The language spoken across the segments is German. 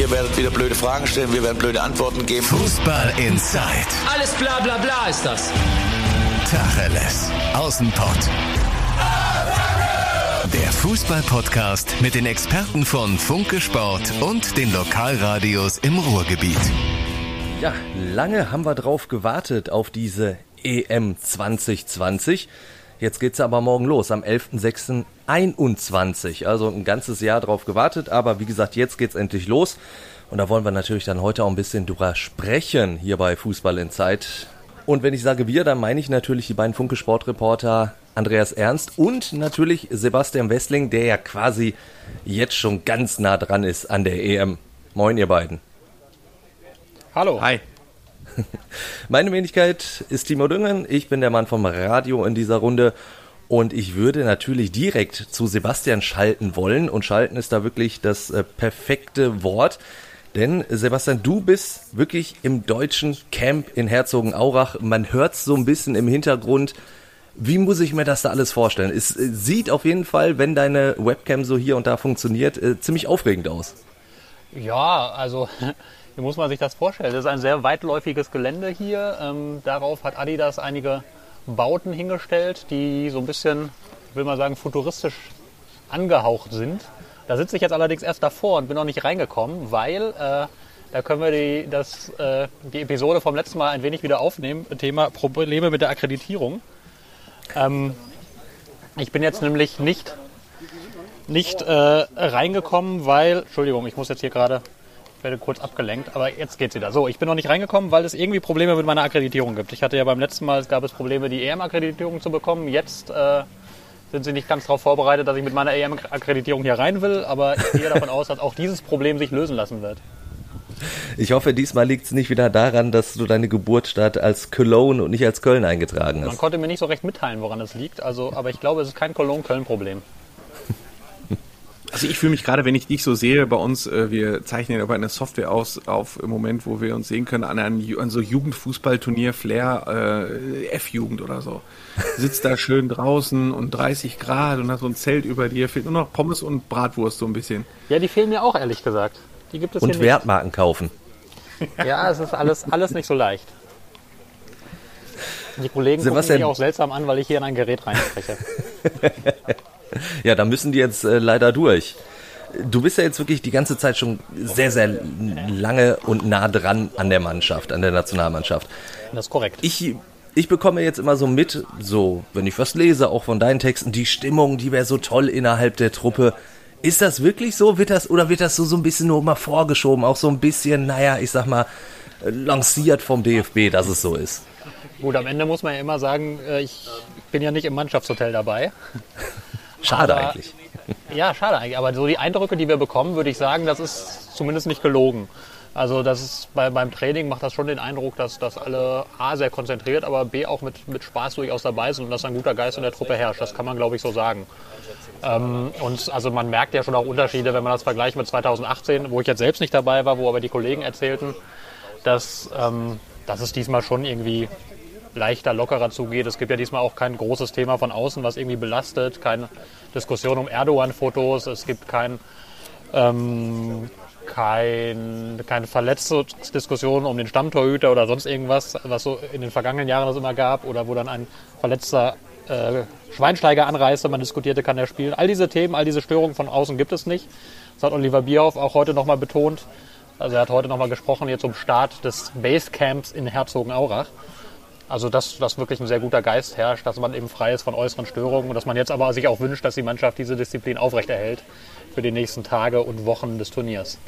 Ihr werdet wieder blöde Fragen stellen, wir werden blöde Antworten geben. Fußball Inside. Alles bla bla bla ist das. Tacheles. Außenpott. Der Fußball-Podcast mit den Experten von Funke Sport und den Lokalradios im Ruhrgebiet. Ja, lange haben wir drauf gewartet auf diese EM 2020. Jetzt geht's aber morgen los, am 11.06.21. Also ein ganzes Jahr drauf gewartet, aber wie gesagt, jetzt geht's endlich los. Und da wollen wir natürlich dann heute auch ein bisschen drüber sprechen hier bei Fußball in Zeit. Und wenn ich sage wir, dann meine ich natürlich die beiden Funke Sportreporter Andreas Ernst und natürlich Sebastian Wessling, der ja quasi jetzt schon ganz nah dran ist an der EM. Moin, ihr beiden. Hallo. Hi. Meine Wenigkeit ist Timo Düngen. Ich bin der Mann vom Radio in dieser Runde. Und ich würde natürlich direkt zu Sebastian schalten wollen. Und schalten ist da wirklich das äh, perfekte Wort. Denn Sebastian, du bist wirklich im deutschen Camp in Herzogenaurach. Man hört so ein bisschen im Hintergrund. Wie muss ich mir das da alles vorstellen? Es äh, sieht auf jeden Fall, wenn deine Webcam so hier und da funktioniert, äh, ziemlich aufregend aus. Ja, also wie muss man sich das vorstellen? Das ist ein sehr weitläufiges Gelände hier. Ähm, darauf hat Adidas einige Bauten hingestellt, die so ein bisschen, will man sagen, futuristisch angehaucht sind. Da sitze ich jetzt allerdings erst davor und bin noch nicht reingekommen, weil äh, da können wir die, das, äh, die Episode vom letzten Mal ein wenig wieder aufnehmen. Thema Probleme mit der Akkreditierung. Ähm, ich bin jetzt nämlich nicht, nicht äh, reingekommen, weil, Entschuldigung, ich muss jetzt hier gerade, ich werde kurz abgelenkt, aber jetzt geht's wieder. So, ich bin noch nicht reingekommen, weil es irgendwie Probleme mit meiner Akkreditierung gibt. Ich hatte ja beim letzten Mal, es gab es Probleme, die EM-Akkreditierung zu bekommen. Jetzt äh, sind sie nicht ganz darauf vorbereitet, dass ich mit meiner EM-Akkreditierung hier rein will, aber ich gehe davon aus, dass auch dieses Problem sich lösen lassen wird. Ich hoffe, diesmal liegt es nicht wieder daran, dass du deine Geburtsstadt als Cologne und nicht als Köln eingetragen hast. Man konnte mir nicht so recht mitteilen, woran es liegt, also, aber ich glaube, es ist kein Cologne-Köln-Problem. Also ich fühle mich gerade, wenn ich dich so sehe, bei uns, äh, wir zeichnen aber eine Software aus, auf im Moment, wo wir uns sehen können, an einem an so Jugendfußballturnier Flair äh, F-Jugend oder so. Sitzt da schön draußen und 30 Grad und hat so ein Zelt über dir, fehlt nur noch Pommes und Bratwurst so ein bisschen. Ja, die fehlen mir auch, ehrlich gesagt. Die gibt es Und hier Wertmarken kaufen. nicht. Ja, es ist alles, alles nicht so leicht. Die Kollegen Sebastian- gucken mich auch seltsam an, weil ich hier in ein Gerät reinspreche. Ja, da müssen die jetzt äh, leider durch. Du bist ja jetzt wirklich die ganze Zeit schon sehr, sehr lange und nah dran an der Mannschaft, an der Nationalmannschaft. Das ist korrekt. Ich, ich bekomme jetzt immer so mit, so, wenn ich was lese, auch von deinen Texten, die Stimmung, die wäre so toll innerhalb der Truppe. Ist das wirklich so? Wird das, oder wird das so, so ein bisschen nur mal vorgeschoben? Auch so ein bisschen, naja, ich sag mal, äh, lanciert vom DFB, dass es so ist. Gut, am Ende muss man ja immer sagen, äh, ich bin ja nicht im Mannschaftshotel dabei. Schade Aber- eigentlich. Ja, schade eigentlich. Aber so die Eindrücke, die wir bekommen, würde ich sagen, das ist zumindest nicht gelogen. Also das ist bei, beim Training macht das schon den Eindruck, dass, dass alle A sehr konzentriert, aber B auch mit, mit Spaß durchaus dabei sind und dass ein guter Geist in der Truppe herrscht. Das kann man, glaube ich, so sagen. Ähm, und also man merkt ja schon auch Unterschiede, wenn man das vergleicht mit 2018, wo ich jetzt selbst nicht dabei war, wo aber die Kollegen erzählten, dass, ähm, dass es diesmal schon irgendwie leichter, lockerer zugeht. Es gibt ja diesmal auch kein großes Thema von außen, was irgendwie belastet, keine Diskussion um Erdogan-Fotos, es gibt kein, ähm, kein, keine Verletzungsdiskussion um den Stammtorhüter oder sonst irgendwas, was so in den vergangenen Jahren es immer gab oder wo dann ein verletzter äh, Schweinsteiger anreiste, man diskutierte, kann er spielen. All diese Themen, all diese Störungen von außen gibt es nicht. Das hat Oliver Bierhoff auch heute nochmal betont. Also er hat heute nochmal gesprochen hier zum Start des Basecamps in Herzogenaurach. Also dass, dass wirklich ein sehr guter Geist herrscht, dass man eben frei ist von äußeren Störungen und dass man jetzt aber sich auch wünscht, dass die Mannschaft diese Disziplin aufrechterhält für die nächsten Tage und Wochen des Turniers.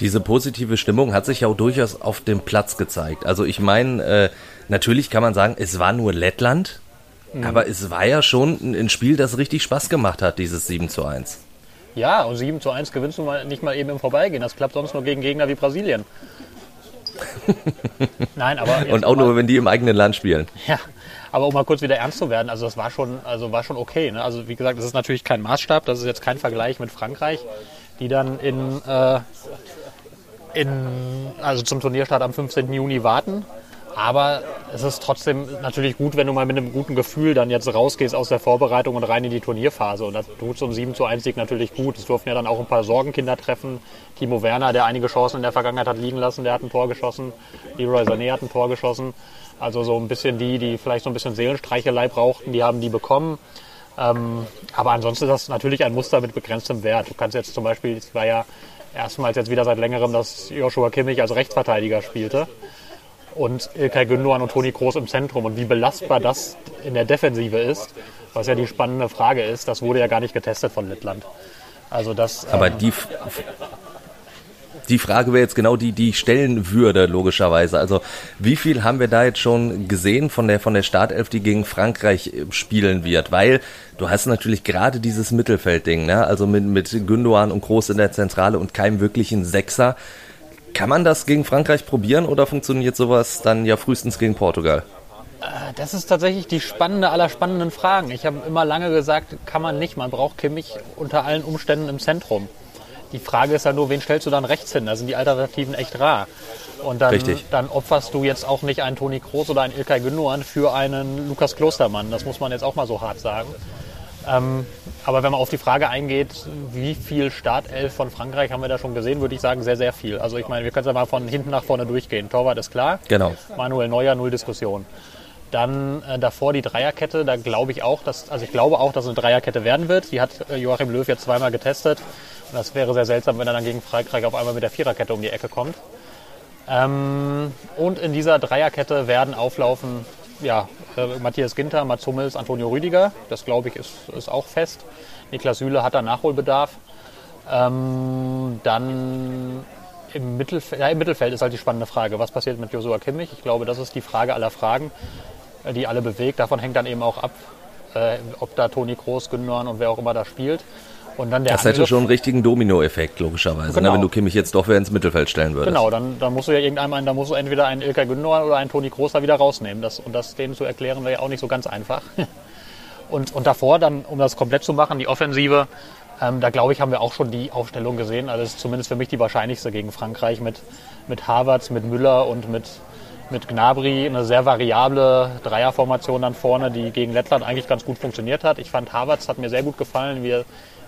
Diese positive Stimmung hat sich ja auch durchaus auf dem Platz gezeigt. Also ich meine, äh, natürlich kann man sagen, es war nur Lettland, aber es war ja schon ein, ein Spiel, das richtig Spaß gemacht hat, dieses 7 zu 1. Ja, und 7 zu 1 gewinnst du mal nicht mal eben im Vorbeigehen. Das klappt sonst nur gegen Gegner wie Brasilien. Nein, aber Und auch mal- nur, wenn die im eigenen Land spielen. Ja, aber um mal kurz wieder ernst zu werden, also das war schon, also war schon okay. Ne? Also wie gesagt, das ist natürlich kein Maßstab, das ist jetzt kein Vergleich mit Frankreich, die dann in, äh, in also zum Turnierstart am 15. Juni warten. Aber es ist trotzdem natürlich gut, wenn du mal mit einem guten Gefühl dann jetzt rausgehst aus der Vorbereitung und rein in die Turnierphase. Und da tut so ein 7 zu 1 Sieg natürlich gut. Es durften ja dann auch ein paar Sorgenkinder treffen. Timo Werner, der einige Chancen in der Vergangenheit hat liegen lassen, der hat ein Tor geschossen. Leroy Sané hat ein Tor geschossen. Also so ein bisschen die, die vielleicht so ein bisschen Seelenstreichelei brauchten, die haben die bekommen. Ähm, aber ansonsten ist das natürlich ein Muster mit begrenztem Wert. Du kannst jetzt zum Beispiel, es war ja erstmals jetzt wieder seit längerem, dass Joshua Kimmich als Rechtsverteidiger spielte und Ilkay Gündogan und Toni Kroos im Zentrum. Und wie belastbar das in der Defensive ist, was ja die spannende Frage ist, das wurde ja gar nicht getestet von Lettland. Also das, Aber ähm, die, die Frage wäre jetzt genau die, die ich stellen würde, logischerweise. Also, wie viel haben wir da jetzt schon gesehen von der, von der Startelf, die gegen Frankreich äh, spielen wird? Weil du hast natürlich gerade dieses Mittelfeldding, ne? Also mit, mit Gündogan und Groß in der Zentrale und keinem wirklichen Sechser. Kann man das gegen Frankreich probieren oder funktioniert sowas dann ja frühestens gegen Portugal? Das ist tatsächlich die spannende aller spannenden Fragen. Ich habe immer lange gesagt, kann man nicht. Man braucht Kimmich unter allen Umständen im Zentrum. Die Frage ist ja nur, wen stellst du dann rechts hin? Da sind die Alternativen echt rar. Und dann, Richtig. dann opferst du jetzt auch nicht einen Toni Kroos oder einen Ilkay Gündogan für einen Lukas Klostermann. Das muss man jetzt auch mal so hart sagen. Ähm, aber wenn man auf die Frage eingeht, wie viel Startelf von Frankreich haben wir da schon gesehen, würde ich sagen, sehr, sehr viel. Also ich meine, wir können es ja mal von hinten nach vorne durchgehen. Torwart ist klar. Genau. Manuel Neuer, null Diskussion. Dann äh, davor die Dreierkette, da glaube ich auch, dass, also ich glaube auch, dass es eine Dreierkette werden wird. Die hat äh, Joachim Löw jetzt zweimal getestet. Und das wäre sehr seltsam, wenn er dann gegen Frankreich auf einmal mit der Viererkette um die Ecke kommt. Ähm, und in dieser Dreierkette werden auflaufen ja, äh, Matthias Ginter, Mats Hummels, Antonio Rüdiger. Das glaube ich ist, ist auch fest. Niklas Süle hat da Nachholbedarf. Ähm, dann im Mittelfeld, ja, im Mittelfeld ist halt die spannende Frage, was passiert mit Joshua Kimmich? Ich glaube, das ist die Frage aller Fragen, äh, die alle bewegt. Davon hängt dann eben auch ab, äh, ob da Toni Kroos, Gündogan und wer auch immer da spielt. Und dann der Das hätte Angriff- schon einen richtigen Domino-Effekt, logischerweise, Genau. ne, wenn du Kimmich jetzt doch wieder ins Mittelfeld stellen würdest. Genau, dann, dann musst du ja irgendeinmal, einen- dann musst du entweder einen Ilkay Gündogan oder einen Toni Kroos da wieder rausnehmen. Das, und das denen zu erklären wäre ja auch nicht so ganz einfach. Und, und davor dann, um das komplett zu machen, die Offensive, ähm, da glaube ich, haben wir auch schon die Aufstellung gesehen. Also das ist zumindest für mich die wahrscheinlichste gegen Frankreich mit, mit Havertz, mit Müller und mit, mit Gnabry. Eine sehr variable Dreierformation dann vorne, die gegen Lettland eigentlich ganz gut funktioniert hat. Ich fand Havertz hat mir sehr gut gefallen, wie er,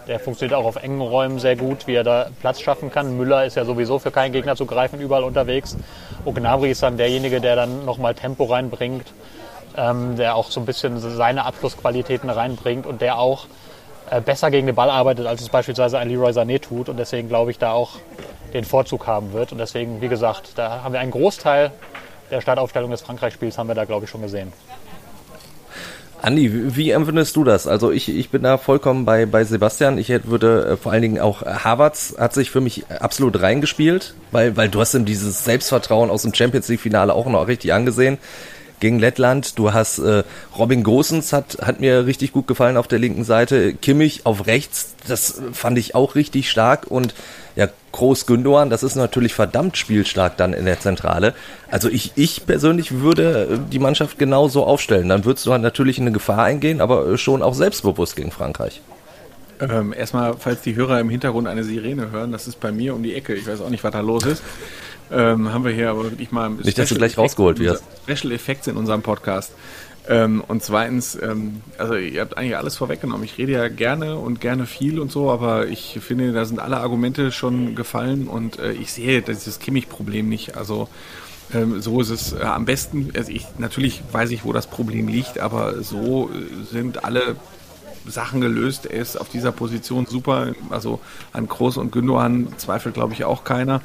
der funktioniert auch auf engen Räumen sehr gut, wie er da Platz schaffen kann. Müller ist ja sowieso für keinen Gegner zu greifen, überall unterwegs. Und Gnabry ist dann derjenige, der dann nochmal Tempo reinbringt, ähm, der auch so ein bisschen seine Abschlussqualitäten reinbringt und der auch äh, besser gegen den Ball arbeitet, als es beispielsweise ein Leroy Sané tut und deswegen glaube ich da auch den Vorzug haben wird. Und deswegen, wie gesagt, da haben wir einen Großteil der Startaufstellung des Frankreich-Spiels haben wir da, glaube ich, schon gesehen. Andi, wie empfindest du das? Also ich, ich bin da vollkommen bei, bei Sebastian. Ich hätte, würde äh, vor allen Dingen auch äh, Havertz hat sich für mich absolut reingespielt, weil, weil du hast ihm dieses Selbstvertrauen aus dem Champions League Finale auch noch richtig angesehen gegen Lettland. Du hast äh, Robin Gosens hat, hat mir richtig gut gefallen auf der linken Seite. Kimmich auf rechts, das fand ich auch richtig stark und ja, Groß Gündogan, das ist natürlich verdammt spielstark dann in der Zentrale. Also ich, ich persönlich würde äh, die Mannschaft genau so aufstellen. Dann würdest du halt natürlich in eine Gefahr eingehen, aber äh, schon auch selbstbewusst gegen Frankreich. Ähm, erstmal, falls die Hörer im Hintergrund eine Sirene hören, das ist bei mir um die Ecke. Ich weiß auch nicht, was da los ist. Ähm, haben wir hier aber wirklich mal Nicht, dass du gleich rausgeholt wirst. Special Effects in unserem Podcast. Ähm, und zweitens, ähm, also ihr habt eigentlich alles vorweggenommen. Ich rede ja gerne und gerne viel und so, aber ich finde, da sind alle Argumente schon gefallen und äh, ich sehe dieses Kimmich-Problem nicht. Also ähm, so ist es äh, am besten. Also ich, natürlich weiß ich, wo das Problem liegt, aber so äh, sind alle Sachen gelöst. Er ist auf dieser Position super. Also an Groß und Gündogan zweifelt, glaube ich, auch keiner.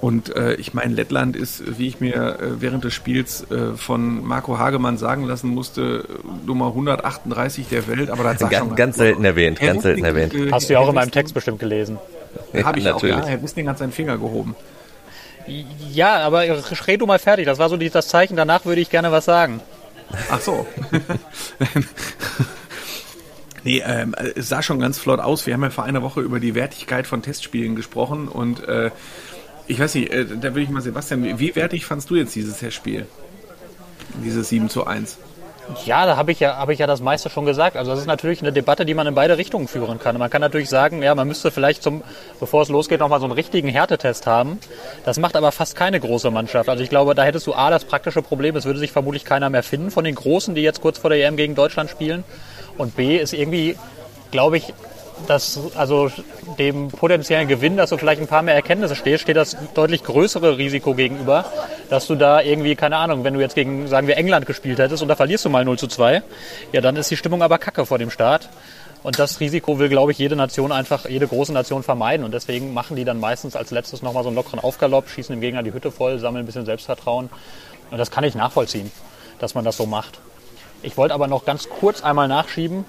Und äh, ich meine, Lettland ist, wie ich mir äh, während des Spiels äh, von Marco Hagemann sagen lassen musste, Nummer 138 der Welt. Aber das Ganz, ganz selten erwähnt, Herr ganz selten erwähnt. äh, Hast du ja auch in meinem Text bestimmt gelesen. Habe ich auch, natürlich. ja. Herr Wissling hat seinen Finger gehoben. Ja, aber red du mal fertig. Das war so das Zeichen. Danach würde ich gerne was sagen. Ach so. nee, ähm, es sah schon ganz flott aus. Wir haben ja vor einer Woche über die Wertigkeit von Testspielen gesprochen und äh, ich weiß nicht, äh, da würde ich mal Sebastian, wie- wertig fandst du jetzt dieses Testspiel? Dieses 7 zu 1? Ja, da habe ich ja, habe ich ja das meiste schon gesagt. Also das ist natürlich eine Debatte, die man in beide Richtungen führen kann. Man kann natürlich sagen, ja, man müsste vielleicht zum, bevor es losgeht, nochmal so einen richtigen Härtetest haben. Das macht aber fast keine große Mannschaft. Also ich glaube, da hättest du A, das praktische Problem, es würde sich vermutlich keiner mehr finden von den Großen, die jetzt kurz vor der EM gegen Deutschland spielen. Und B ist irgendwie, glaube ich, dass also dem potenziellen Gewinn, dass du vielleicht ein paar mehr Erkenntnisse stehst, steht das deutlich größere Risiko gegenüber, dass du da irgendwie, keine Ahnung, wenn du jetzt gegen, sagen wir, England gespielt hättest und da verlierst du mal 0 zu 2, ja, dann ist die Stimmung aber kacke vor dem Start. Und das Risiko will, glaube ich, jede Nation einfach, jede große Nation vermeiden. Und deswegen machen die dann meistens als letztes nochmal so einen lockeren Aufgalopp, schießen dem Gegner die Hütte voll, sammeln ein bisschen Selbstvertrauen. Und das kann ich nachvollziehen, dass man das so macht. Ich wollte aber noch ganz kurz einmal nachschieben,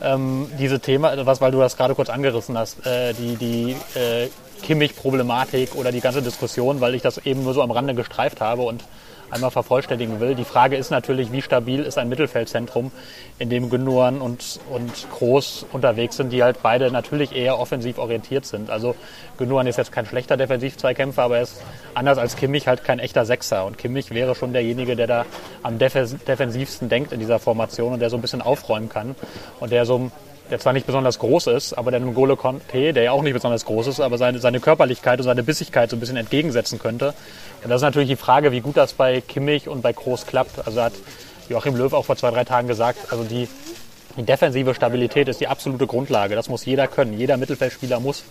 ähm, diese Thema, was, weil du das gerade kurz angerissen hast, äh, die, die äh, Kimmich-Problematik oder die ganze Diskussion, weil ich das eben nur so am Rande gestreift habe und einmal vervollständigen will. Die Frage ist natürlich, wie stabil ist ein Mittelfeldzentrum, in dem Gündogan und, und Groß unterwegs sind, die halt beide natürlich eher offensiv orientiert sind. Also Gündogan ist jetzt kein schlechter Defensiv-Zweikämpfer, aber er ist anders als Kimmich halt kein echter Sechser. Und Kimmich wäre schon derjenige, der da am defensivsten denkt in dieser Formation und der so ein bisschen aufräumen kann und der so der zwar nicht besonders groß ist, aber der N'Golo Conte, der ja auch nicht besonders groß ist, aber seine, seine Körperlichkeit und seine Bissigkeit so ein bisschen entgegensetzen könnte. Und das ist natürlich die Frage, wie gut das bei Kimmich und bei Groß klappt. Also hat Joachim Löw auch vor zwei, drei Tagen gesagt, also die, die defensive Stabilität ist die absolute Grundlage. Das muss jeder können. Jeder Mittelfeldspieler muss,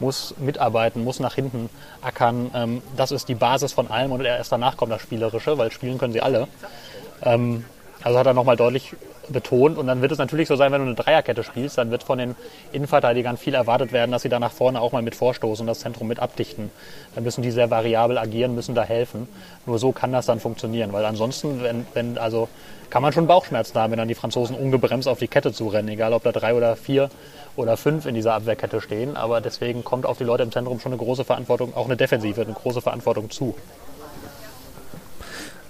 muss mitarbeiten, muss nach hinten ackern. Ähm, das ist die Basis von allem und erst danach kommt das Spielerische, weil spielen können sie alle. Ähm, also hat er nochmal deutlich betont. Und dann wird es natürlich so sein, wenn du eine Dreierkette spielst, dann wird von den Innenverteidigern viel erwartet werden, dass sie da nach vorne auch mal mit vorstoßen und das Zentrum mit abdichten. Dann müssen die sehr variabel agieren, müssen da helfen. Nur so kann das dann funktionieren, weil ansonsten, wenn, wenn also kann man schon Bauchschmerzen haben, wenn dann die Franzosen ungebremst auf die Kette zurennen, egal ob da drei oder vier oder fünf in dieser Abwehrkette stehen. Aber deswegen kommt auf die Leute im Zentrum schon eine große Verantwortung, auch eine Defensive, eine große Verantwortung zu.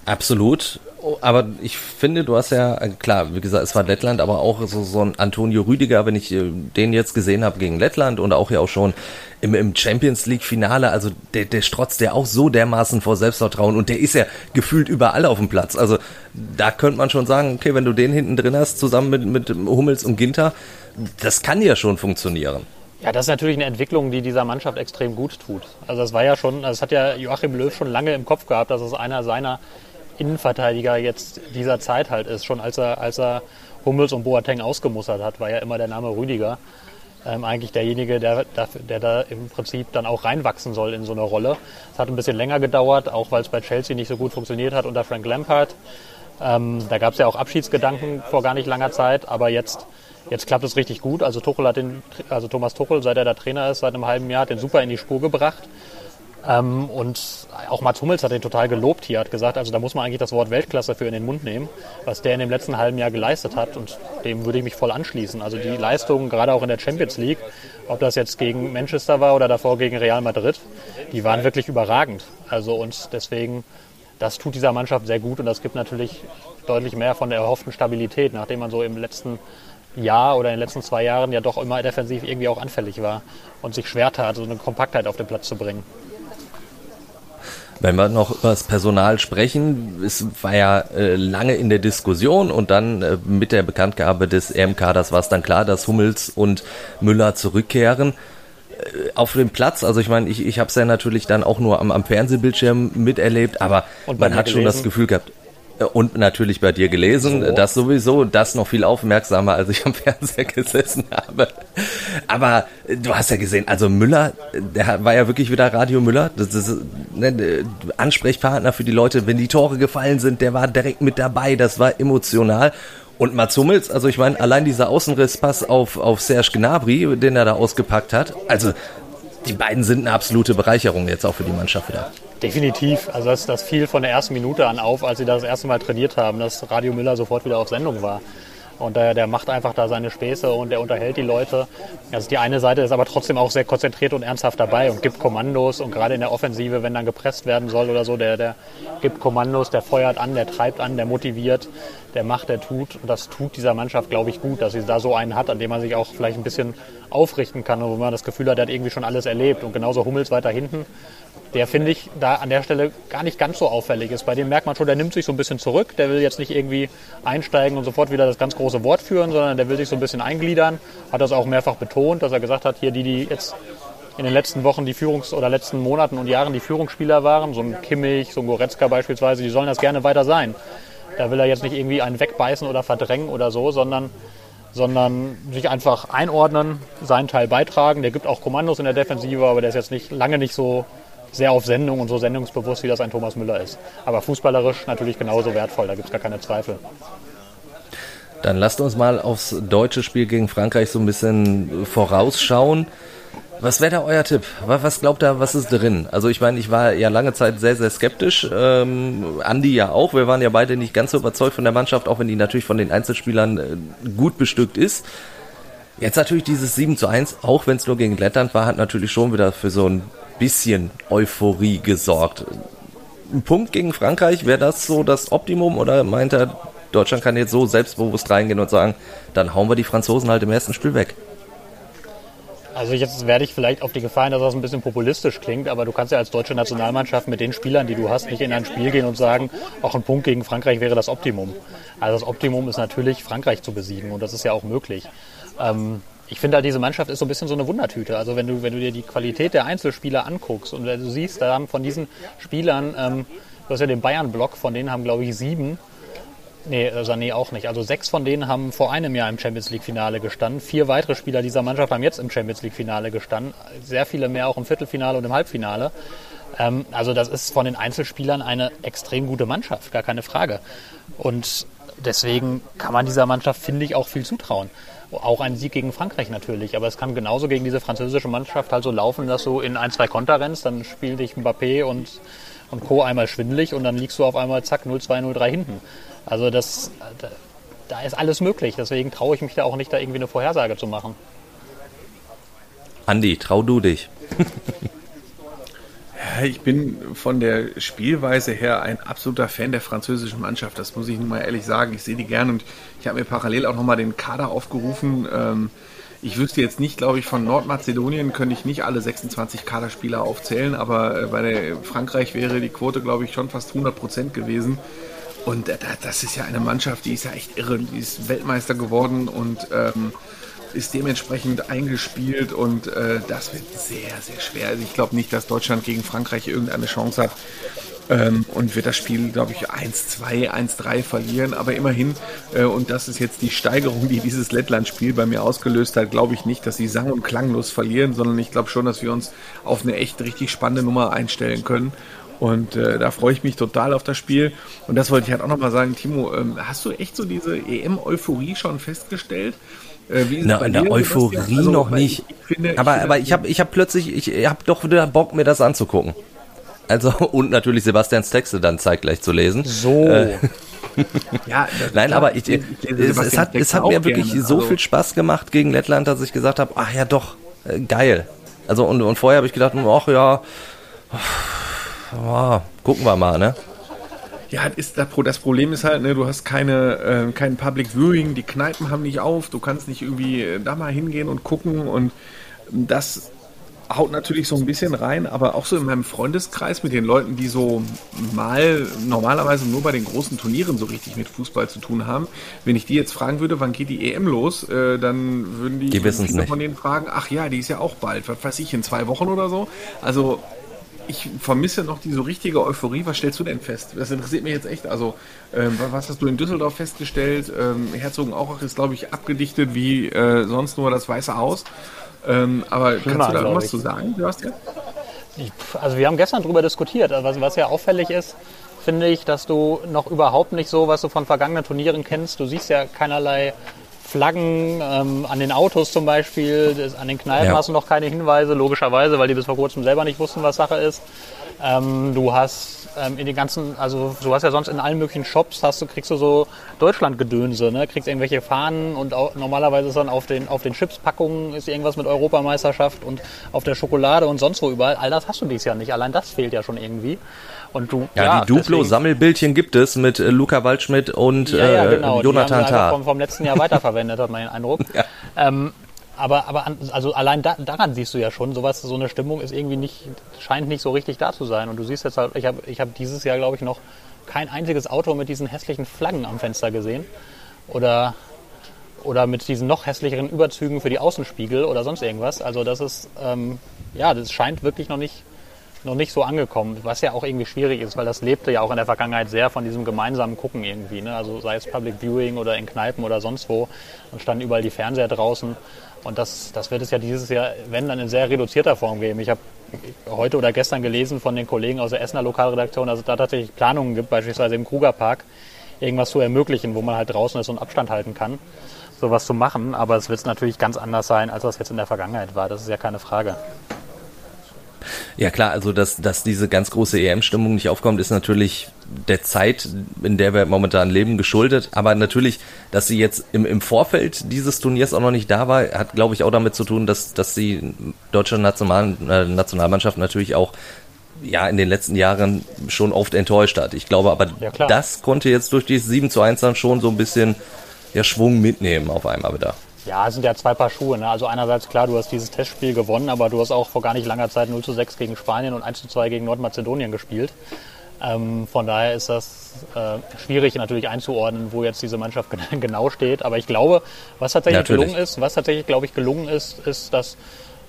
Absolut. Aber ich finde, du hast ja, äh, klar, wie gesagt, es war Lettland, aber auch so, so ein Antonio Rüdiger, wenn ich äh, den jetzt gesehen habe gegen Lettland und auch ja auch schon im, im Champions League Finale, also der, der strotzt ja auch so dermaßen vor Selbstvertrauen und der ist ja gefühlt überall auf dem Platz. Also da könnte man schon sagen, okay, wenn du den hinten drin hast, zusammen mit, mit Hummels und Ginter, das kann ja schon funktionieren. Ja, das ist natürlich eine Entwicklung, die dieser Mannschaft extrem gut tut. Also das war ja schon, das hat ja Joachim Löw schon lange im Kopf gehabt, dass es einer seiner Innenverteidiger jetzt dieser Zeit halt ist. Schon als er, als er Hummels und Boateng ausgemustert hat, war ja immer der Name Rüdiger ähm, eigentlich derjenige, der, der, der, da im Prinzip dann auch reinwachsen soll in so eine Rolle. Es hat ein bisschen länger gedauert, auch weil es bei Chelsea nicht so gut funktioniert hat unter Frank Lampard. Ähm, da gab es ja auch Abschiedsgedanken vor gar nicht langer Zeit, aber jetzt, jetzt klappt es richtig gut. Also Tuchel hat den, also Thomas Tuchel, seit er der Trainer ist, seit einem halben Jahr, hat den super in die Spur gebracht. Ähm, und auch Mats Hummels hat den total gelobt hier, hat gesagt, also da muss man eigentlich das Wort Weltklasse für in den Mund nehmen, was der in dem letzten halben Jahr geleistet hat und dem würde ich mich voll anschließen. Also die Leistungen, gerade auch in der Champions League, ob das jetzt gegen Manchester war oder davor gegen Real Madrid, die waren wirklich überragend. Also und deswegen, das tut dieser Mannschaft sehr gut und das gibt natürlich deutlich mehr von der erhofften Stabilität, nachdem man so im letzten Jahr oder in den letzten zwei Jahren ja doch immer defensiv irgendwie auch anfällig war und sich schwer tat, so eine Kompaktheit auf den Platz zu bringen. Wenn wir noch über das Personal sprechen, es war ja äh, lange in der Diskussion und dann äh, mit der Bekanntgabe des RMK, das war es dann klar, dass Hummels und Müller zurückkehren äh, auf dem Platz. Also ich meine, ich, ich habe es ja natürlich dann auch nur am, am Fernsehbildschirm miterlebt, aber man hat schon das Gefühl gehabt, und natürlich bei dir gelesen, so. das sowieso, das noch viel aufmerksamer, als ich am Fernseher gesessen habe. Aber du hast ja gesehen, also Müller, der war ja wirklich wieder Radio Müller, das ist ne, Ansprechpartner für die Leute, wenn die Tore gefallen sind, der war direkt mit dabei, das war emotional. Und Mats Hummels, also ich meine, allein dieser Außenrisspass auf, auf Serge Gnabry, den er da ausgepackt hat, also die beiden sind eine absolute Bereicherung jetzt auch für die Mannschaft wieder. Definitiv. Also das, das fiel von der ersten Minute an auf, als sie das, das erste Mal trainiert haben, dass Radio Müller sofort wieder auf Sendung war. Und der, der macht einfach da seine Späße und der unterhält die Leute. Also die eine Seite ist aber trotzdem auch sehr konzentriert und ernsthaft dabei und gibt Kommandos. Und gerade in der Offensive, wenn dann gepresst werden soll oder so, der, der gibt Kommandos, der feuert an, der treibt an, der motiviert, der macht, der tut. Und das tut dieser Mannschaft, glaube ich, gut, dass sie da so einen hat, an dem man sich auch vielleicht ein bisschen aufrichten kann und wo man das Gefühl hat, er hat irgendwie schon alles erlebt. Und genauso Hummels weiter hinten der finde ich da an der Stelle gar nicht ganz so auffällig ist. Bei dem merkt man schon, der nimmt sich so ein bisschen zurück, der will jetzt nicht irgendwie einsteigen und sofort wieder das ganz große Wort führen, sondern der will sich so ein bisschen eingliedern, hat das auch mehrfach betont, dass er gesagt hat, hier die, die jetzt in den letzten Wochen die Führungs- oder letzten Monaten und Jahren die Führungsspieler waren, so ein Kimmich, so ein Goretzka beispielsweise, die sollen das gerne weiter sein. Da will er jetzt nicht irgendwie einen wegbeißen oder verdrängen oder so, sondern sondern sich einfach einordnen, seinen Teil beitragen. Der gibt auch Kommandos in der Defensive, aber der ist jetzt nicht lange nicht so sehr auf Sendung und so sendungsbewusst, wie das ein Thomas Müller ist. Aber fußballerisch natürlich genauso wertvoll, da gibt es gar keine Zweifel. Dann lasst uns mal aufs deutsche Spiel gegen Frankreich so ein bisschen vorausschauen. Was wäre da euer Tipp? Was glaubt ihr, was ist drin? Also ich meine, ich war ja lange Zeit sehr, sehr skeptisch. Ähm, Andi ja auch. Wir waren ja beide nicht ganz so überzeugt von der Mannschaft, auch wenn die natürlich von den Einzelspielern äh, gut bestückt ist. Jetzt natürlich dieses 7 zu 1, auch wenn es nur gegen Lettland war, hat natürlich schon wieder für so ein bisschen Euphorie gesorgt. Ein Punkt gegen Frankreich, wäre das so das Optimum oder meint er, Deutschland kann jetzt so selbstbewusst reingehen und sagen, dann hauen wir die Franzosen halt im ersten Spiel weg? Also jetzt werde ich vielleicht auf die Gefahr, dass das ein bisschen populistisch klingt, aber du kannst ja als deutsche Nationalmannschaft mit den Spielern, die du hast, nicht in ein Spiel gehen und sagen, auch ein Punkt gegen Frankreich wäre das Optimum. Also das Optimum ist natürlich, Frankreich zu besiegen und das ist ja auch möglich. Ähm, ich finde, diese Mannschaft ist so ein bisschen so eine Wundertüte. Also wenn du, wenn du dir die Qualität der Einzelspieler anguckst und du siehst, da haben von diesen Spielern, ähm, du hast ja den Bayern-Block, von denen haben, glaube ich, sieben Nee, Sané auch nicht. Also sechs von denen haben vor einem Jahr im Champions League-Finale gestanden. Vier weitere Spieler dieser Mannschaft haben jetzt im Champions League-Finale gestanden. Sehr viele mehr auch im Viertelfinale und im Halbfinale. Ähm, also das ist von den Einzelspielern eine extrem gute Mannschaft, gar keine Frage. Und deswegen kann man dieser Mannschaft, finde ich, auch viel zutrauen. Auch ein Sieg gegen Frankreich natürlich, aber es kann genauso gegen diese französische Mannschaft halt so laufen, dass du in ein, zwei Konter rennst, dann spielen dich Mbappé und, und Co. einmal schwindelig und dann liegst du auf einmal zack 0-2, 0-3 hinten. Also das, da, da ist alles möglich. Deswegen traue ich mich da auch nicht, da irgendwie eine Vorhersage zu machen. Andi, trau du dich. ich bin von der Spielweise her ein absoluter Fan der französischen Mannschaft. Das muss ich nun mal ehrlich sagen. Ich sehe die gern und ich habe mir parallel auch nochmal den Kader aufgerufen. Ähm, ich wüsste jetzt nicht, glaube ich, von Nordmazedonien könnte ich nicht alle 26 Kaderspieler aufzählen, aber äh, bei der Frankreich wäre die Quote, glaube ich, schon fast 100 Prozent gewesen. Und das ist ja eine Mannschaft, die ist ja echt irre. Die ist Weltmeister geworden und ähm, ist dementsprechend eingespielt und äh, das wird sehr, sehr schwer. Also ich glaube nicht, dass Deutschland gegen Frankreich irgendeine Chance hat ähm, und wird das Spiel, glaube ich, 1-2, 1-3 verlieren. Aber immerhin, äh, und das ist jetzt die Steigerung, die dieses Lettland-Spiel bei mir ausgelöst hat, glaube ich nicht, dass sie sang- und klanglos verlieren, sondern ich glaube schon, dass wir uns auf eine echt richtig spannende Nummer einstellen können. Und äh, da freue ich mich total auf das Spiel. Und das wollte ich halt auch nochmal sagen, Timo, ähm, hast du echt so diese EM-Euphorie schon festgestellt? Äh, Na, in der Euphorie also, noch nicht. Ich finde, aber, ich aber ich habe ich hab plötzlich, ich habe doch wieder Bock, mir das anzugucken. Also, und natürlich Sebastians Texte dann zeitgleich zu lesen. So. Äh, ja, Nein, aber ich, ich, es, es, hat, es hat mir wirklich gerne, so also. viel Spaß gemacht gegen Lettland, dass ich gesagt habe, ach ja doch, äh, geil. Also und, und vorher habe ich gedacht, ach ja, oh, gucken wir mal, ne? Ja, ist das Problem ist halt, ne, du hast keine, äh, kein Public Viewing, die Kneipen haben nicht auf, du kannst nicht irgendwie äh, da mal hingehen und gucken und das haut natürlich so ein bisschen rein, aber auch so in meinem Freundeskreis mit den Leuten, die so mal normalerweise nur bei den großen Turnieren so richtig mit Fußball zu tun haben. Wenn ich die jetzt fragen würde, wann geht die EM los, äh, dann würden die, die viele von denen fragen, ach ja, die ist ja auch bald, was weiß ich, in zwei Wochen oder so. Also ich vermisse noch die so richtige Euphorie. Was stellst du denn fest? Das interessiert mich jetzt echt. Also, ähm, was hast du in Düsseldorf festgestellt? Ähm, Herzogenaurach ist, glaube ich, abgedichtet wie äh, sonst nur das Weiße Haus. Ähm, aber Schlimmer, kannst du da irgendwas zu sagen, Sebastian? Also, wir haben gestern darüber diskutiert. Also, was, was ja auffällig ist, finde ich, dass du noch überhaupt nicht so, was du von vergangenen Turnieren kennst. Du siehst ja keinerlei Flaggen ähm, an den Autos zum Beispiel, das, an den Kneipen ja. hast du noch keine Hinweise, logischerweise, weil die bis vor kurzem selber nicht wussten, was Sache ist. Ähm, du hast ähm, in den ganzen, also du hast ja sonst in allen möglichen Shops, hast du, kriegst du so Deutschlandgedönse, ne? kriegst irgendwelche Fahnen und auch, normalerweise ist dann auf den, auf den Chipspackungen ist irgendwas mit Europameisterschaft und auf der Schokolade und sonst wo überall. All das hast du dieses Jahr nicht. Allein das fehlt ja schon irgendwie. Und du, ja, ja die Duplo-Sammelbildchen gibt es mit äh, Luca Waldschmidt und ja, ja, äh, genau. äh, Jonathan Tah. Vom, vom letzten Jahr weiterverwendet, hat man den Eindruck. ja. ähm, aber, aber an, also allein da, daran siehst du ja schon, sowas, so eine Stimmung ist irgendwie nicht, scheint nicht so richtig da zu sein. Und du siehst jetzt halt, ich habe ich hab dieses Jahr, glaube ich, noch kein einziges Auto mit diesen hässlichen Flaggen am Fenster gesehen. Oder, oder mit diesen noch hässlicheren Überzügen für die Außenspiegel oder sonst irgendwas. Also das ist, ähm, ja, das scheint wirklich noch nicht, noch nicht so angekommen, was ja auch irgendwie schwierig ist, weil das lebte ja auch in der Vergangenheit sehr von diesem gemeinsamen Gucken irgendwie. Ne? Also sei es Public Viewing oder in Kneipen oder sonst wo. Und standen überall die Fernseher draußen. Und das, das wird es ja dieses Jahr, wenn dann in sehr reduzierter Form geben. Ich habe heute oder gestern gelesen von den Kollegen aus der Essener Lokalredaktion, dass es da tatsächlich Planungen gibt, beispielsweise im Krugerpark, irgendwas zu ermöglichen, wo man halt draußen ist und Abstand halten kann, sowas zu machen. Aber es wird natürlich ganz anders sein, als das jetzt in der Vergangenheit war. Das ist ja keine Frage. Ja klar, also dass, dass diese ganz große EM-Stimmung nicht aufkommt, ist natürlich der Zeit, in der wir momentan leben, geschuldet. Aber natürlich, dass sie jetzt im, im Vorfeld dieses Turniers auch noch nicht da war, hat, glaube ich, auch damit zu tun, dass, dass die deutsche National, äh, Nationalmannschaft natürlich auch ja in den letzten Jahren schon oft enttäuscht hat. Ich glaube aber, ja, das konnte jetzt durch die 7 zu 1 dann schon so ein bisschen ja, Schwung mitnehmen auf einmal wieder. Ja, es sind ja zwei Paar Schuhe. Ne? Also einerseits klar, du hast dieses Testspiel gewonnen, aber du hast auch vor gar nicht langer Zeit 0 zu 6 gegen Spanien und 1 zu 2 gegen Nordmazedonien gespielt. Ähm, von daher ist das äh, schwierig natürlich einzuordnen, wo jetzt diese Mannschaft genau steht. Aber ich glaube, was tatsächlich natürlich. gelungen ist, was tatsächlich, glaube ich, gelungen ist, ist, dass,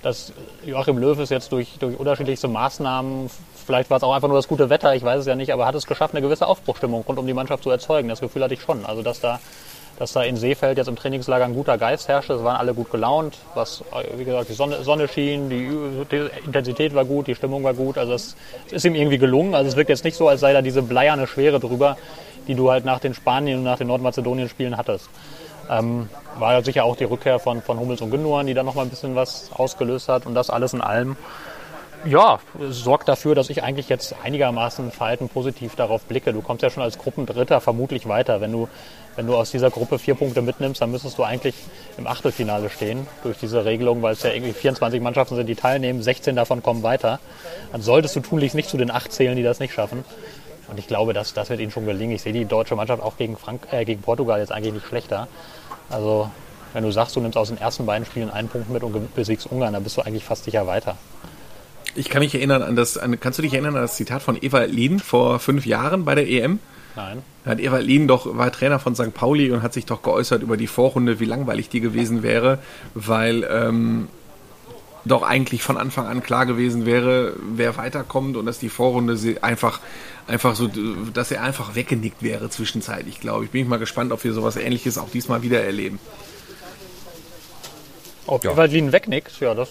dass Joachim Löw es jetzt durch, durch unterschiedlichste Maßnahmen, vielleicht war es auch einfach nur das gute Wetter, ich weiß es ja nicht, aber hat es geschafft, eine gewisse Aufbruchstimmung rund um die Mannschaft zu erzeugen. Das Gefühl hatte ich schon. Also, dass da dass da in Seefeld jetzt im Trainingslager ein guter Geist herrschte. Es waren alle gut gelaunt. Was, wie gesagt, die Sonne, Sonne schien, die, die, Intensität war gut, die Stimmung war gut. Also es, es, ist ihm irgendwie gelungen. Also es wirkt jetzt nicht so, als sei da diese bleierne Schwere drüber, die du halt nach den Spanien und nach den Nordmazedonien-Spielen hattest. Ähm, war sicher auch die Rückkehr von, von Hummels und Gündogan, die da noch mal ein bisschen was ausgelöst hat. Und das alles in allem ja, sorgt dafür, dass ich eigentlich jetzt einigermaßen verhalten positiv darauf blicke. Du kommst ja schon als Gruppendritter vermutlich weiter. Wenn du, wenn du aus dieser Gruppe vier Punkte mitnimmst, dann müsstest du eigentlich im Achtelfinale stehen durch diese Regelung, weil es ja irgendwie 24 Mannschaften sind, die teilnehmen, 16 davon kommen weiter. Dann solltest du tunlichst nicht zu den acht zählen, die das nicht schaffen. Und ich glaube, das, das wird ihnen schon gelingen. Ich sehe die deutsche Mannschaft auch gegen, Frank äh, gegen Portugal jetzt eigentlich nicht schlechter. Also wenn du sagst, du nimmst aus den ersten beiden Spielen einen Punkt mit und besiegst Ungarn, dann bist du eigentlich fast sicher weiter. Ich kann mich erinnern an das, an, kannst du dich erinnern an das Zitat von Ewald Lien vor fünf Jahren bei der EM? Nein. Da hat Ewald Lien doch, war Trainer von St. Pauli und hat sich doch geäußert über die Vorrunde, wie langweilig die gewesen wäre, weil ähm, doch eigentlich von Anfang an klar gewesen wäre, wer weiterkommt und dass die Vorrunde einfach, einfach so, dass er einfach weggenickt wäre zwischenzeitlich, glaube ich. Bin ich mal gespannt, ob wir sowas ähnliches auch diesmal wieder erleben. Ob ja. Ewald Lien wegnickt, ja, das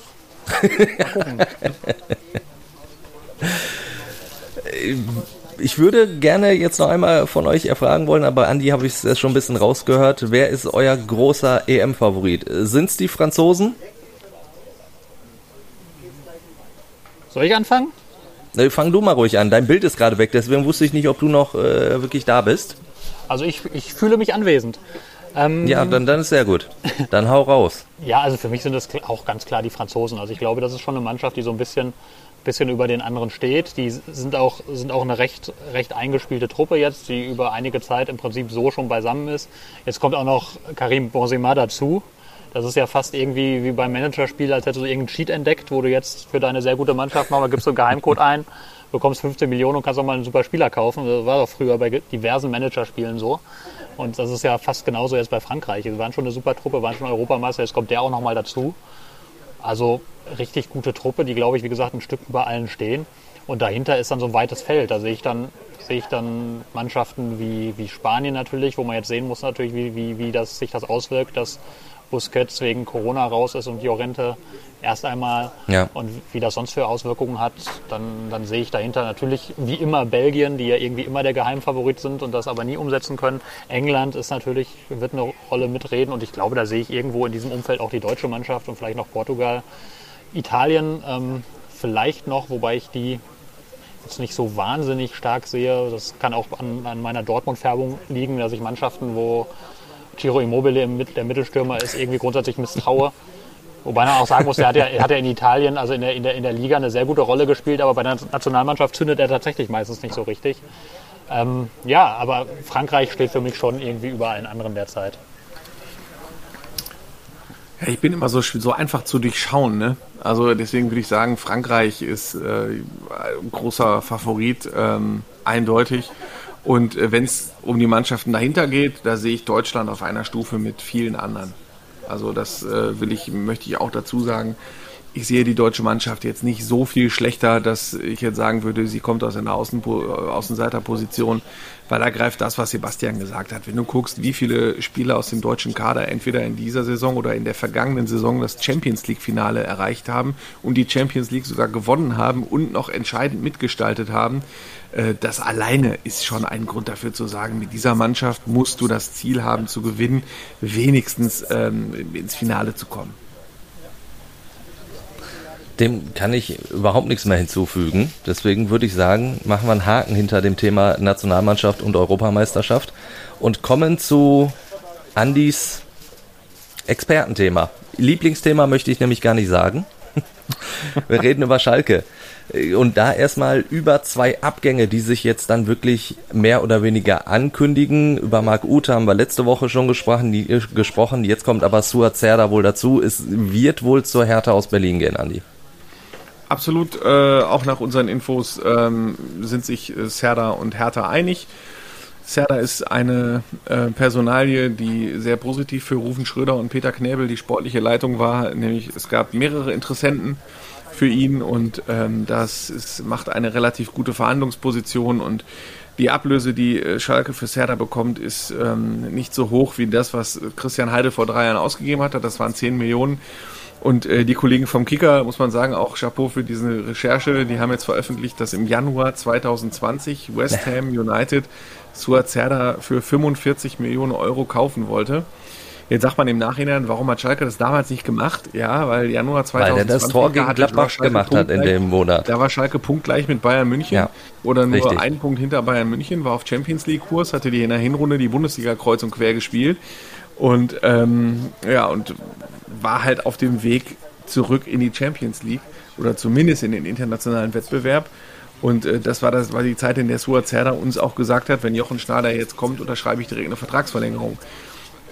ich würde gerne jetzt noch einmal von euch erfragen wollen, aber Andi habe ich es schon ein bisschen rausgehört. Wer ist euer großer EM-Favorit? Sind es die Franzosen? Soll ich anfangen? Ne, fang du mal ruhig an. Dein Bild ist gerade weg, deswegen wusste ich nicht, ob du noch äh, wirklich da bist. Also ich, ich fühle mich anwesend. Ähm, ja, dann, dann ist sehr gut. Dann hau raus. ja, also für mich sind das auch ganz klar die Franzosen. Also ich glaube, das ist schon eine Mannschaft, die so ein bisschen, bisschen über den anderen steht. Die sind auch, sind auch eine recht, recht eingespielte Truppe jetzt, die über einige Zeit im Prinzip so schon beisammen ist. Jetzt kommt auch noch Karim Benzema dazu. Das ist ja fast irgendwie wie beim Managerspiel, als hättest du irgendeinen Cheat entdeckt, wo du jetzt für deine sehr gute Mannschaft nochmal gibst du einen Geheimcode ein, bekommst 15 Millionen und kannst auch mal einen super Spieler kaufen. Das war doch früher bei diversen Managerspielen so. Und das ist ja fast genauso jetzt bei Frankreich. Sie waren schon eine super Truppe, waren schon Europameister, jetzt kommt der auch nochmal dazu. Also richtig gute Truppe, die, glaube ich, wie gesagt, ein Stück über allen stehen. Und dahinter ist dann so ein weites Feld. Da sehe ich dann, sehe ich dann Mannschaften wie, wie Spanien natürlich, wo man jetzt sehen muss natürlich, wie, wie, wie das, sich das auswirkt, dass Busquets wegen Corona raus ist und Jorente erst einmal ja. und wie das sonst für Auswirkungen hat, dann, dann sehe ich dahinter natürlich wie immer Belgien, die ja irgendwie immer der Geheimfavorit sind und das aber nie umsetzen können. England ist natürlich, wird eine Rolle mitreden und ich glaube, da sehe ich irgendwo in diesem Umfeld auch die deutsche Mannschaft und vielleicht noch Portugal. Italien ähm, vielleicht noch, wobei ich die jetzt nicht so wahnsinnig stark sehe. Das kann auch an, an meiner Dortmund-Färbung liegen, dass ich Mannschaften, wo Giro Immobile der Mittelstürmer ist, irgendwie grundsätzlich misstraue. Wobei man auch sagen muss, er hat ja, er hat ja in Italien, also in der, in, der, in der Liga, eine sehr gute Rolle gespielt, aber bei der Nationalmannschaft zündet er tatsächlich meistens nicht so richtig. Ähm, ja, aber Frankreich steht für mich schon irgendwie über allen anderen derzeit. Ja, ich bin immer so, so einfach zu durchschauen. Ne? Also deswegen würde ich sagen, Frankreich ist äh, großer Favorit, ähm, eindeutig. Und äh, wenn es um die Mannschaften dahinter geht, da sehe ich Deutschland auf einer Stufe mit vielen anderen. Also das äh, will ich, möchte ich auch dazu sagen ich sehe die deutsche Mannschaft jetzt nicht so viel schlechter, dass ich jetzt sagen würde, sie kommt aus einer Außen Außenseiterposition, weil da greift das, was Sebastian gesagt hat. Wenn du guckst, wie viele Spieler aus dem deutschen Kader entweder in dieser Saison oder in der vergangenen Saison das Champions League-Finale erreicht haben und die Champions League sogar gewonnen haben und noch entscheidend mitgestaltet haben, äh, das alleine ist schon ein Grund dafür zu sagen, mit dieser Mannschaft musst du das Ziel haben zu gewinnen, wenigstens ähm, ins Finale zu kommen. Dem kann ich überhaupt nichts mehr hinzufügen. Deswegen würde ich sagen, machen wir einen Haken hinter dem Thema Nationalmannschaft und Europameisterschaft und kommen zu Andys Expertenthema. Lieblingsthema möchte ich nämlich gar nicht sagen. Wir reden über Schalke. Und da erstmal über zwei Abgänge, die sich jetzt dann wirklich mehr oder weniger ankündigen. Über Marc Uth haben wir letzte Woche schon gesprochen. Die, gesprochen. Jetzt kommt aber Suat Zerda wohl dazu. Es wird wohl zur Hertha aus Berlin gehen, Andi. Absolut, äh, auch nach unseren Infos ähm, sind sich äh, Serda und Hertha einig. Serda ist eine äh, Personalie, die sehr positiv für Rufen Schröder und Peter Knäbel die sportliche Leitung war. Nämlich es gab mehrere Interessenten für ihn und ähm, das ist, macht eine relativ gute Verhandlungsposition und die Ablöse, die äh, Schalke für Serda bekommt, ist ähm, nicht so hoch wie das, was Christian Heide vor drei Jahren ausgegeben hatte. Das waren 10 Millionen. Und äh, die Kollegen vom Kicker, muss man sagen, auch Chapeau für diese Recherche, die haben jetzt veröffentlicht, dass im Januar 2020 West Ham United Suazerda für 45 Millionen Euro kaufen wollte. Jetzt sagt man im Nachhinein, warum hat Schalke das damals nicht gemacht? Ja, weil Januar 2020 weil der das Tor gegen Gladbach gemacht hat in dem Monat. Da war Schalke punktgleich mit Bayern München ja, oder nur richtig. einen Punkt hinter Bayern München, war auf Champions League Kurs, hatte die in der Hinrunde die Bundesliga kreuz und quer gespielt und ähm, ja und war halt auf dem Weg zurück in die Champions League oder zumindest in den internationalen Wettbewerb. Und äh, das, war das war die Zeit, in der Suat Zerda uns auch gesagt hat, wenn Jochen Schneider jetzt kommt, unterschreibe ich direkt eine Vertragsverlängerung.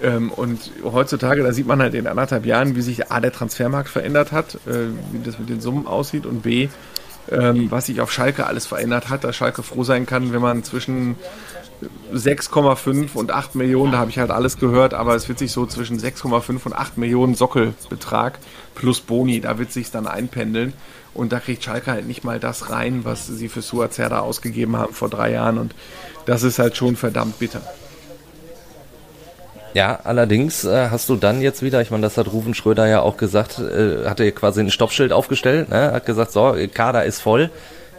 Ähm, und heutzutage, da sieht man halt in anderthalb Jahren, wie sich A, der Transfermarkt verändert hat, äh, wie das mit den Summen aussieht und B, ähm, was sich auf Schalke alles verändert hat, dass Schalke froh sein kann, wenn man zwischen 6,5 und 8 Millionen, da habe ich halt alles gehört, aber es wird sich so zwischen 6,5 und 8 Millionen Sockelbetrag plus Boni, da wird sich dann einpendeln. Und da kriegt Schalke halt nicht mal das rein, was sie für Suazerda ausgegeben haben vor drei Jahren. Und das ist halt schon verdammt bitter. Ja, allerdings äh, hast du dann jetzt wieder, ich meine, das hat Rufen Schröder ja auch gesagt, äh, hat er quasi ein Stoppschild aufgestellt, ne? hat gesagt, so, Kader ist voll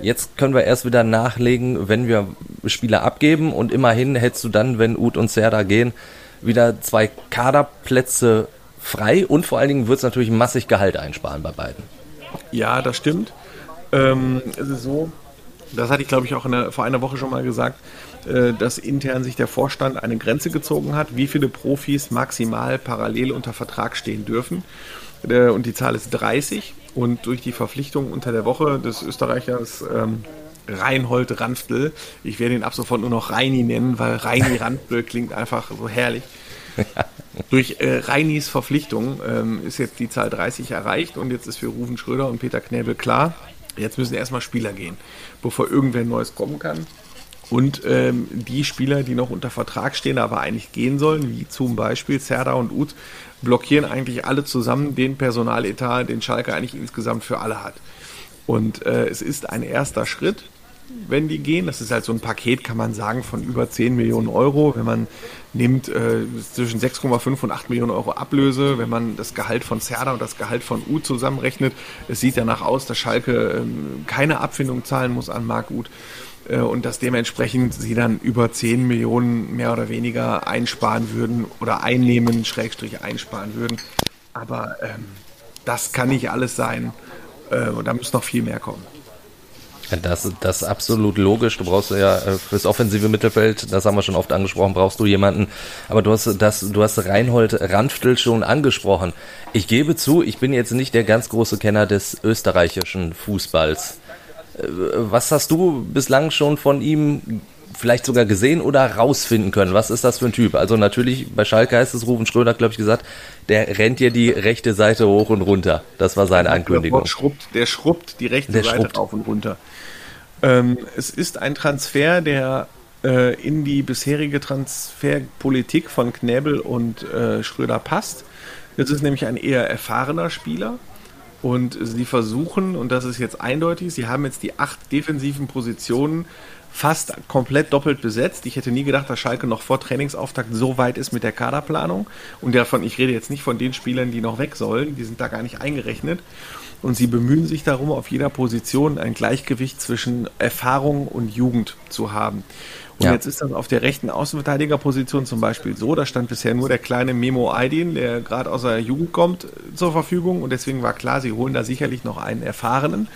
Jetzt können wir erst wieder nachlegen, wenn wir Spieler abgeben und immerhin hättest du dann, wenn Uth und Serda gehen, wieder zwei Kaderplätze frei und vor allen Dingen wird es natürlich massig Gehalt einsparen bei beiden. Ja, das stimmt. Ähm, es ist so, das hatte ich glaube ich auch der, vor einer Woche schon mal gesagt, dass intern sich der Vorstand eine Grenze gezogen hat, wie viele Profis maximal parallel unter Vertrag stehen dürfen. Äh, und die Zahl ist 30. Und durch die Verpflichtung unter der Woche des Österreichers ähm, Reinhold Ranftl, ich werde ihn ab sofort nur noch Reini nennen, weil Reini Ranftl klingt einfach so herrlich. Durch äh, Reinis Verpflichtung ähm, ist jetzt die Zahl 30 erreicht und jetzt ist für Rufen Schröder und Peter Knäbel klar, jetzt müssen erstmal Spieler gehen, bevor irgendwer Neues kommen kann. Und ähm, die Spieler, die noch unter Vertrag stehen, aber eigentlich gehen sollen, wie zum Beispiel Serda und Uth, blockieren eigentlich alle zusammen den Personaletat, den Schalke eigentlich insgesamt für alle hat. Und äh, es ist ein erster Schritt, wenn die gehen. Das ist halt so ein Paket, kann man sagen, von über 10 Millionen Euro. Wenn man nimmt äh, zwischen 6,5 und 8 Millionen Euro Ablöse, wenn man das Gehalt von Serda und das Gehalt von Uth zusammenrechnet, es sieht danach aus, dass Schalke ähm, keine Abfindung zahlen muss an Marc Uth. Äh, und dass dementsprechend sie dann über 10 Millionen mehr oder weniger einsparen würden oder einnehmen, Schrägstrich einsparen würden. Aber ähm, das kann nicht alles sein äh, und da muss noch viel mehr kommen. Das, das ist absolut logisch. Du brauchst ja äh, fürs offensive Mittelfeld, das haben wir schon oft angesprochen, brauchst du jemanden. Aber du hast das, du hast Reinhold Ranftl schon angesprochen. Ich gebe zu, ich bin jetzt nicht der ganz große Kenner des österreichischen Fußballs. Was hast du bislang schon von ihm vielleicht sogar gesehen oder rausfinden können? Was ist das für ein Typ? Also natürlich, bei Schalke heißt es, Rufen Schröder, glaube ich, gesagt, der rennt dir die rechte Seite hoch und runter. Das war seine Ankündigung. Der schrubbt, der schrubbt die rechte Der Seite schrubbt. rauf und runter. Ähm, es ist ein Transfer, der äh, in die bisherige Transferpolitik von Knäbel und äh, Schröder passt. Das ist nämlich ein eher erfahrener Spieler. Und sie versuchen, und das ist jetzt eindeutig, sie haben jetzt die acht defensiven Positionen fast komplett doppelt besetzt. Ich hätte nie gedacht, dass Schalke noch vor Trainingsauftakt so weit ist mit der Kaderplanung. Und davon, ich rede jetzt nicht von den Spielern, die noch weg sollen, die sind da gar nicht eingerechnet. Und sie bemühen sich darum, auf jeder Position ein Gleichgewicht zwischen Erfahrung und Jugend zu haben. Und Ja. jetzt ist das auf der rechten Außenverteidigerposition zum Beispiel so, da stand bisher nur der kleine Memo Aydin, der gerade aus der Jugend kommt, zur Verfügung. Und deswegen war klar, sie holen da sicherlich noch einen erfahrenen.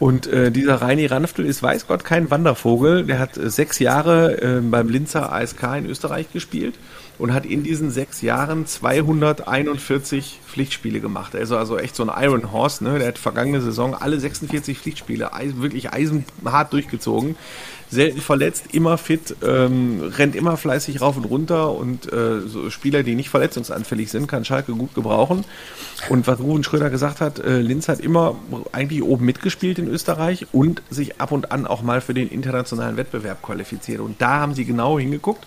Und äh, dieser Reini Ranftel ist, weiß Gott, kein Wandervogel. Der hat äh, sechs Jahre äh, beim Linzer ASK in Österreich gespielt und hat in diesen sechs Jahren 241 Pflichtspiele gemacht. Also, also echt so ein Iron Horse. Ne? Der hat vergangene Saison alle 46 Pflichtspiele eis wirklich eisenhart durchgezogen. Selten verletzt, immer fit, ähm, rennt immer fleißig rauf und runter und äh, so Spieler, die nicht verletzungsanfällig sind, kann Schalke gut gebrauchen. Und was Ruben Schröder gesagt hat, äh, Linz hat immer eigentlich oben mitgespielt in Österreich und sich ab und an auch mal für den internationalen Wettbewerb qualifiziert. Und da haben sie genau hingeguckt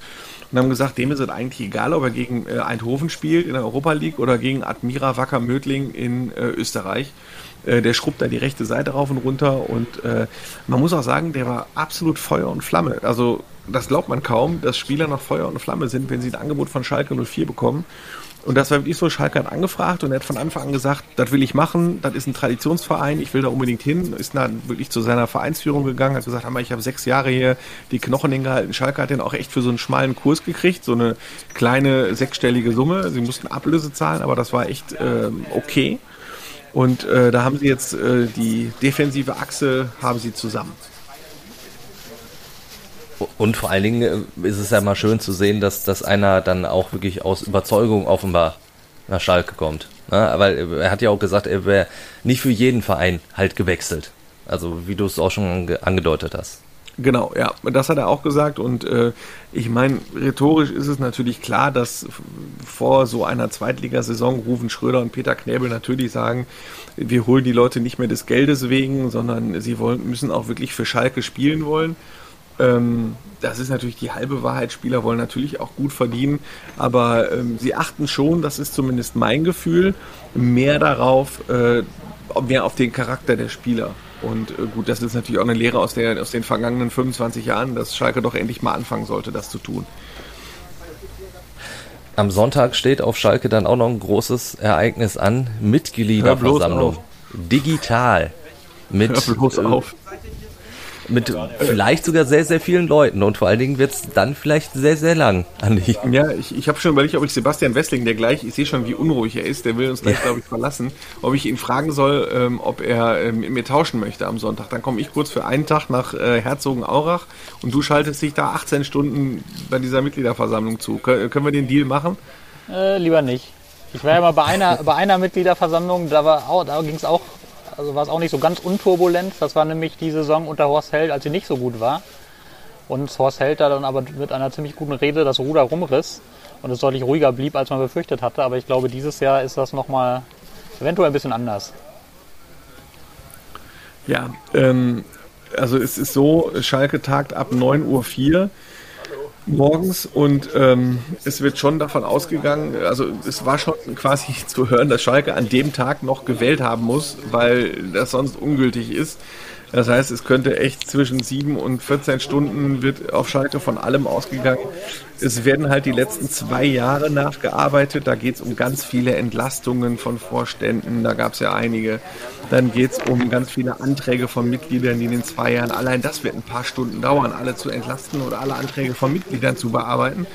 und haben gesagt, dem ist es eigentlich egal, ob er gegen äh, Eindhoven spielt in der Europa League oder gegen Admira Wacker Mödling in äh, Österreich. Äh, der schrubbt da die rechte Seite rauf und runter und äh, man muss auch sagen, der war absolut Feuer und Flamme. Also das glaubt man kaum, dass Spieler noch Feuer und Flamme sind, wenn sie ein Angebot von Schalke 04 bekommen. Und das war wirklich so, Schalke hat angefragt und er hat von Anfang an gesagt, das will ich machen, das ist ein Traditionsverein, ich will da unbedingt hin, ist dann wirklich zu seiner Vereinsführung gegangen, hat gesagt, ich habe sechs Jahre hier die Knochen hingehalten. Schalke hat den auch echt für so einen schmalen Kurs gekriegt, so eine kleine sechsstellige Summe. Sie mussten Ablöse zahlen, aber das war echt ähm, okay. Und äh, da haben sie jetzt äh, die defensive Achse haben sie zusammen. Und vor allen Dingen äh, ist es ja mal schön zu sehen, dass, dass einer dann auch wirklich aus Überzeugung offenbar nach Schalke kommt. Ne? Weil er hat ja auch gesagt, er wäre nicht für jeden Verein halt gewechselt. Also wie du es auch schon ange- angedeutet hast. Genau, ja, das hat er auch gesagt und äh, ich meine, rhetorisch ist es natürlich klar, dass vor so einer Zweitligasaison Rufen Schröder und Peter Knäbel natürlich sagen, wir holen die Leute nicht mehr des Geldes wegen, sondern sie wollen, müssen auch wirklich für Schalke spielen wollen. Ähm, das ist natürlich die halbe Wahrheit. Spieler wollen natürlich auch gut verdienen, aber ähm, sie achten schon, das ist zumindest mein Gefühl, mehr darauf, äh, mehr auf den Charakter der Spieler. Und äh, gut, das ist natürlich auch eine Lehre aus, der, aus den vergangenen 25 Jahren, dass Schalke doch endlich mal anfangen sollte, das zu tun. Am Sonntag steht auf Schalke dann auch noch ein großes Ereignis an. Mitgliederversammlung. Digital. Mit, Hör bloß äh, auf. Mit vielleicht sogar sehr, sehr vielen Leuten. Und vor allen Dingen wird es dann vielleicht sehr, sehr lang, Andi. Ja, ich, ich habe schon überlegt, ob ich Sebastian Wessling, der gleich, ich sehe schon, wie unruhig er ist, der will uns gleich, glaube ich, verlassen, ob ich ihn fragen soll, ähm, ob er ähm, mit mir tauschen möchte am Sonntag. Dann komme ich kurz für einen Tag nach äh, Herzogenaurach und du schaltest dich da 18 Stunden bei dieser Mitgliederversammlung zu. Kön können wir den Deal machen? Äh, lieber nicht. Ich war ja mal bei einer, bei einer Mitgliederversammlung, da, war auch- da ging es auch, also war es auch nicht so ganz unturbulent. Das war nämlich die Saison unter Horst Held, als sie nicht so gut war. Und Horst Held da dann aber mit einer ziemlich guten Rede das Ruder rumriss und es deutlich ruhiger blieb, als man befürchtet hatte. Aber ich glaube, dieses Jahr ist das nochmal eventuell ein bisschen anders. Ja, ähm, also es ist so, Schalke tagt ab 9.04 Uhr morgens und ähm, es wird schon davon ausgegangen, also es war schon quasi zu hören, dass Schalke an dem Tag noch gewählt haben muss, weil das sonst ungültig ist. Das heißt, es könnte echt zwischen 7 und 14 Stunden wird auf Schalke von allem ausgegangen. Es werden halt die letzten zwei Jahre nachgearbeitet. Da geht es um ganz viele Entlastungen von Vorständen. Da gab es ja einige. Dann geht es um ganz viele Anträge von Mitgliedern, die in den zwei Jahren, allein das wird ein paar Stunden dauern, alle zu entlasten oder alle Anträge von Mitgliedern zu bearbeiten.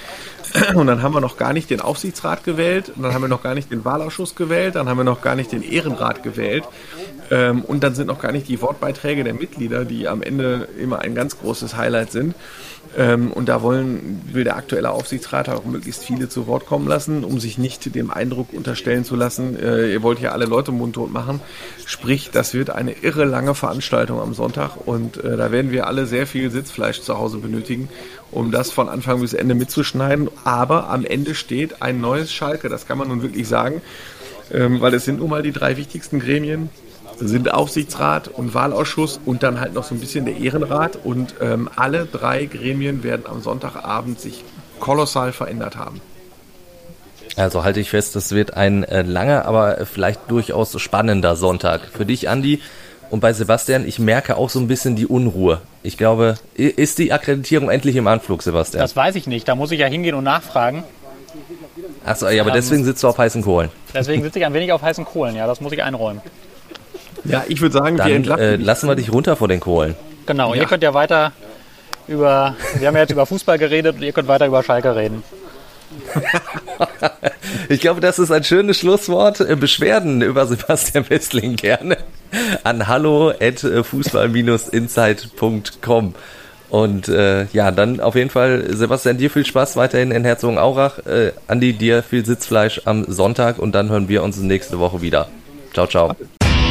Und dann haben wir noch gar nicht den Aufsichtsrat gewählt, dann haben wir noch gar nicht den Wahlausschuss gewählt, dann haben wir noch gar nicht den Ehrenrat gewählt. Ähm, und dann sind noch gar nicht die Wortbeiträge der Mitglieder, die am Ende immer ein ganz großes Highlight sind. Ähm, und da wollen, will der aktuelle Aufsichtsrat auch möglichst viele zu Wort kommen lassen, um sich nicht dem Eindruck unterstellen zu lassen, äh, ihr wollt ja alle Leute mundtot machen. Sprich, das wird eine irre lange Veranstaltung am Sonntag und äh, da werden wir alle sehr viel Sitzfleisch zu Hause benötigen, um das von Anfang bis Ende mitzuschneiden. Aber am Ende steht ein neues Schalke, das kann man nun wirklich sagen, ähm, weil es sind nun mal die drei wichtigsten Gremien sind Aufsichtsrat und Wahlausschuss und dann halt noch so ein bisschen der Ehrenrat. Und ähm, alle drei Gremien werden am Sonntagabend sich kolossal verändert haben. Also halte ich fest, es wird ein äh, langer, aber vielleicht durchaus spannender Sonntag. Für dich, Andi, und bei Sebastian, ich merke auch so ein bisschen die Unruhe. Ich glaube, ist die Akkreditierung endlich im Anflug, Sebastian? Das weiß ich nicht. Da muss ich ja hingehen und nachfragen. Achso, ja, aber deswegen sitzt du auf heißen Kohlen. Deswegen sitze ich ein wenig auf heißen Kohlen, ja, das muss ich einräumen. Ja, ich würde sagen, Dann wir entlassen. äh, lassen wir dich runter vor den Kohlen. Genau, Ja. ihr könnt ja weiter über, wir haben ja jetzt über Fußball geredet und ihr könnt weiter über Schalke reden. Ich glaube, das ist ein schönes Schlusswort. Äh, Beschwerden über Sebastian Westling gerne an hallo at fußball-insight.com. Und äh, ja, dann auf jeden Fall, Sebastian, dir viel Spaß weiterhin in Herzogenaurach. Äh, Andi, dir viel Sitzfleisch am Sonntag und dann hören wir uns nächste Woche wieder. Ciao, ciao.